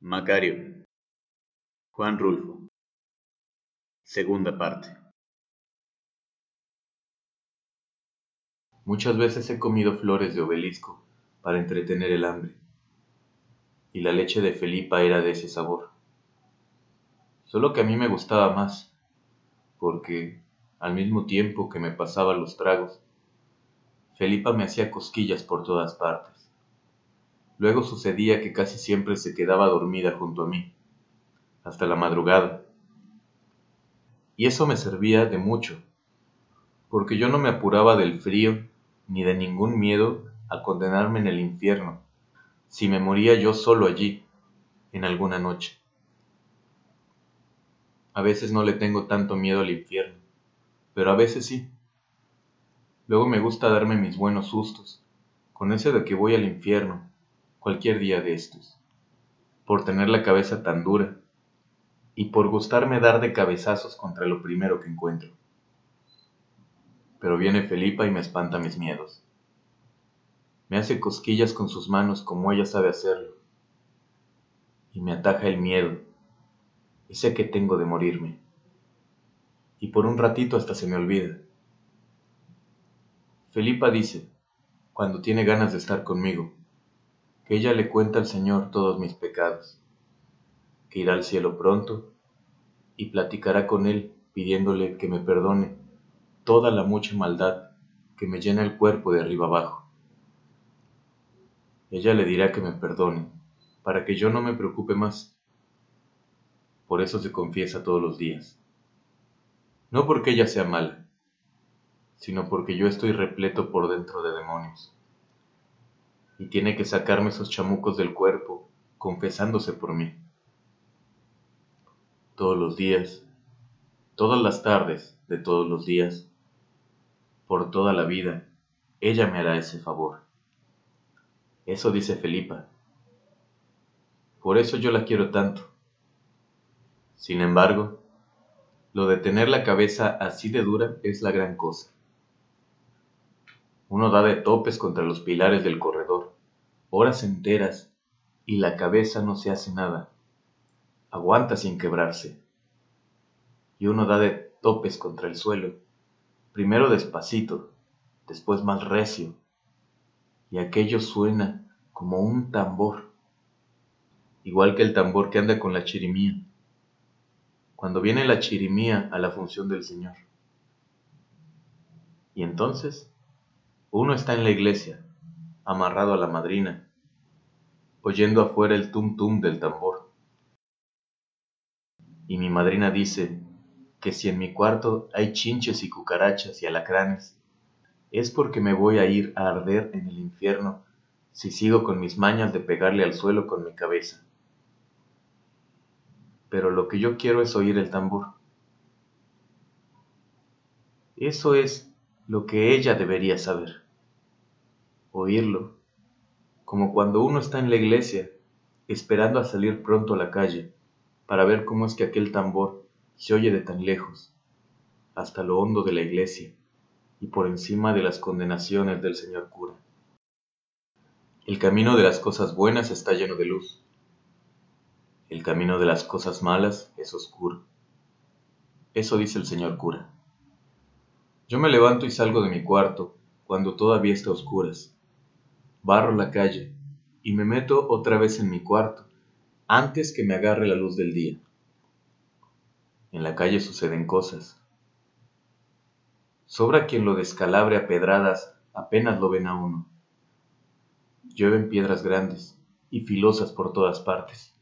Macario. Juan Rulfo. Segunda parte. Muchas veces he comido flores de obelisco para entretener el hambre, y la leche de Felipa era de ese sabor. Solo que a mí me gustaba más, porque al mismo tiempo que me pasaba los tragos, Felipa me hacía cosquillas por todas partes. Luego sucedía que casi siempre se quedaba dormida junto a mí, hasta la madrugada. Y eso me servía de mucho, porque yo no me apuraba del frío ni de ningún miedo a condenarme en el infierno, si me moría yo solo allí, en alguna noche. A veces no le tengo tanto miedo al infierno, pero a veces sí. Luego me gusta darme mis buenos sustos, con ese de que voy al infierno, cualquier día de estos, por tener la cabeza tan dura y por gustarme dar de cabezazos contra lo primero que encuentro. Pero viene Felipa y me espanta mis miedos. Me hace cosquillas con sus manos como ella sabe hacerlo, y me ataja el miedo, ese que tengo de morirme, y por un ratito hasta se me olvida. Felipa dice, cuando tiene ganas de estar conmigo, que ella le cuenta al Señor todos mis pecados, que irá al cielo pronto y platicará con Él pidiéndole que me perdone toda la mucha maldad que me llena el cuerpo de arriba abajo. Ella le dirá que me perdone, para que yo no me preocupe más. Por eso se confiesa todos los días. No porque ella sea mala, sino porque yo estoy repleto por dentro de demonios y tiene que sacarme esos chamucos del cuerpo, confesándose por mí. Todos los días, todas las tardes de todos los días, por toda la vida, ella me hará ese favor. Eso dice Felipa. Por eso yo la quiero tanto. Sin embargo, lo de tener la cabeza así de dura es la gran cosa. Uno da de topes contra los pilares del corredor, horas enteras, y la cabeza no se hace nada. Aguanta sin quebrarse. Y uno da de topes contra el suelo, primero despacito, después más recio, y aquello suena como un tambor, igual que el tambor que anda con la chirimía, cuando viene la chirimía a la función del Señor. Y entonces uno está en la iglesia, amarrado a la madrina, oyendo afuera el tum tum del tambor. Y mi madrina dice que si en mi cuarto hay chinches y cucarachas y alacranes, es porque me voy a ir a arder en el infierno si sigo con mis mañas de pegarle al suelo con mi cabeza. Pero lo que yo quiero es oír el tambor. Eso es lo que ella debería saber. Oírlo, como cuando uno está en la iglesia, esperando a salir pronto a la calle, para ver cómo es que aquel tambor se oye de tan lejos, hasta lo hondo de la iglesia, y por encima de las condenaciones del señor cura. El camino de las cosas buenas está lleno de luz. El camino de las cosas malas es oscuro. Eso dice el señor cura. Yo me levanto y salgo de mi cuarto cuando todavía está oscuras. Barro la calle y me meto otra vez en mi cuarto antes que me agarre la luz del día. En la calle suceden cosas. Sobra quien lo descalabre a pedradas apenas lo ven a uno. Llueven piedras grandes y filosas por todas partes.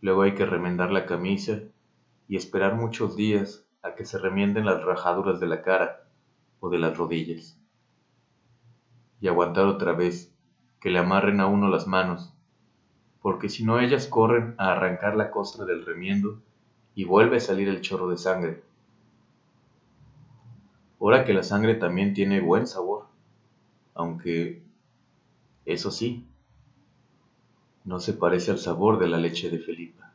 Luego hay que remendar la camisa y esperar muchos días a que se remienden las rajaduras de la cara o de las rodillas. Y aguantar otra vez que le amarren a uno las manos, porque si no ellas corren a arrancar la costra del remiendo y vuelve a salir el chorro de sangre. Ahora que la sangre también tiene buen sabor, aunque, eso sí, no se parece al sabor de la leche de Felipa.